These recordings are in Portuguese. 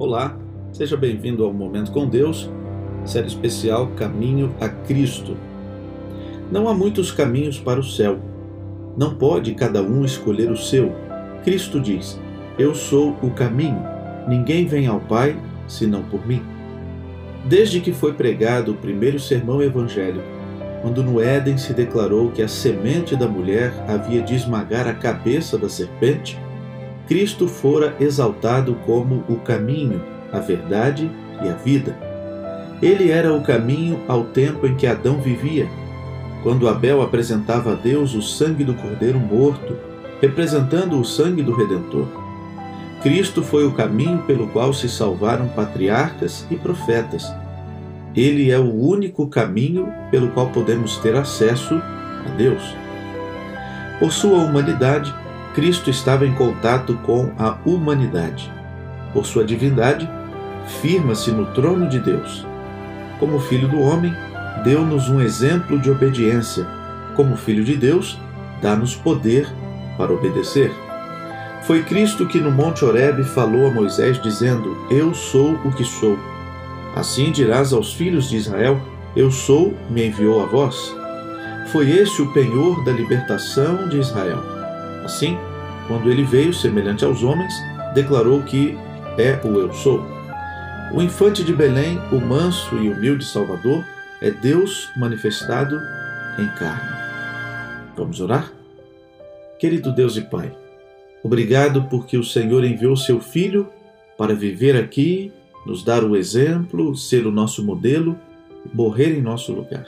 Olá, seja bem-vindo ao Momento com Deus, série especial Caminho a Cristo. Não há muitos caminhos para o céu. Não pode cada um escolher o seu. Cristo diz: Eu sou o caminho. Ninguém vem ao Pai senão por mim. Desde que foi pregado o primeiro sermão evangélico, quando no Éden se declarou que a semente da mulher havia de esmagar a cabeça da serpente, Cristo fora exaltado como o caminho, a verdade e a vida. Ele era o caminho ao tempo em que Adão vivia, quando Abel apresentava a Deus o sangue do cordeiro morto, representando o sangue do Redentor. Cristo foi o caminho pelo qual se salvaram patriarcas e profetas. Ele é o único caminho pelo qual podemos ter acesso a Deus. Por sua humanidade, Cristo estava em contato com a humanidade. Por sua divindade, firma-se no trono de Deus. Como filho do homem, deu-nos um exemplo de obediência. Como filho de Deus, dá-nos poder para obedecer. Foi Cristo que no Monte Horebe falou a Moisés dizendo: Eu sou o que sou. Assim dirás aos filhos de Israel: Eu sou, me enviou a vós. Foi esse o penhor da libertação de Israel. Assim, quando ele veio, semelhante aos homens, declarou que é o Eu Sou. O infante de Belém, o manso e humilde Salvador, é Deus manifestado em carne. Vamos orar? Querido Deus e Pai, obrigado porque o Senhor enviou seu Filho para viver aqui, nos dar o exemplo, ser o nosso modelo, morrer em nosso lugar.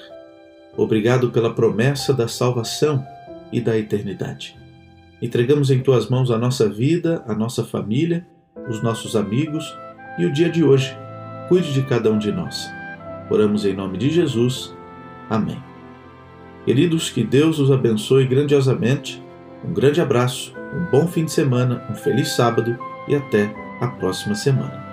Obrigado pela promessa da salvação e da eternidade. Entregamos em tuas mãos a nossa vida, a nossa família, os nossos amigos e o dia de hoje. Cuide de cada um de nós. Oramos em nome de Jesus. Amém. Queridos, que Deus os abençoe grandiosamente. Um grande abraço, um bom fim de semana, um feliz sábado e até a próxima semana.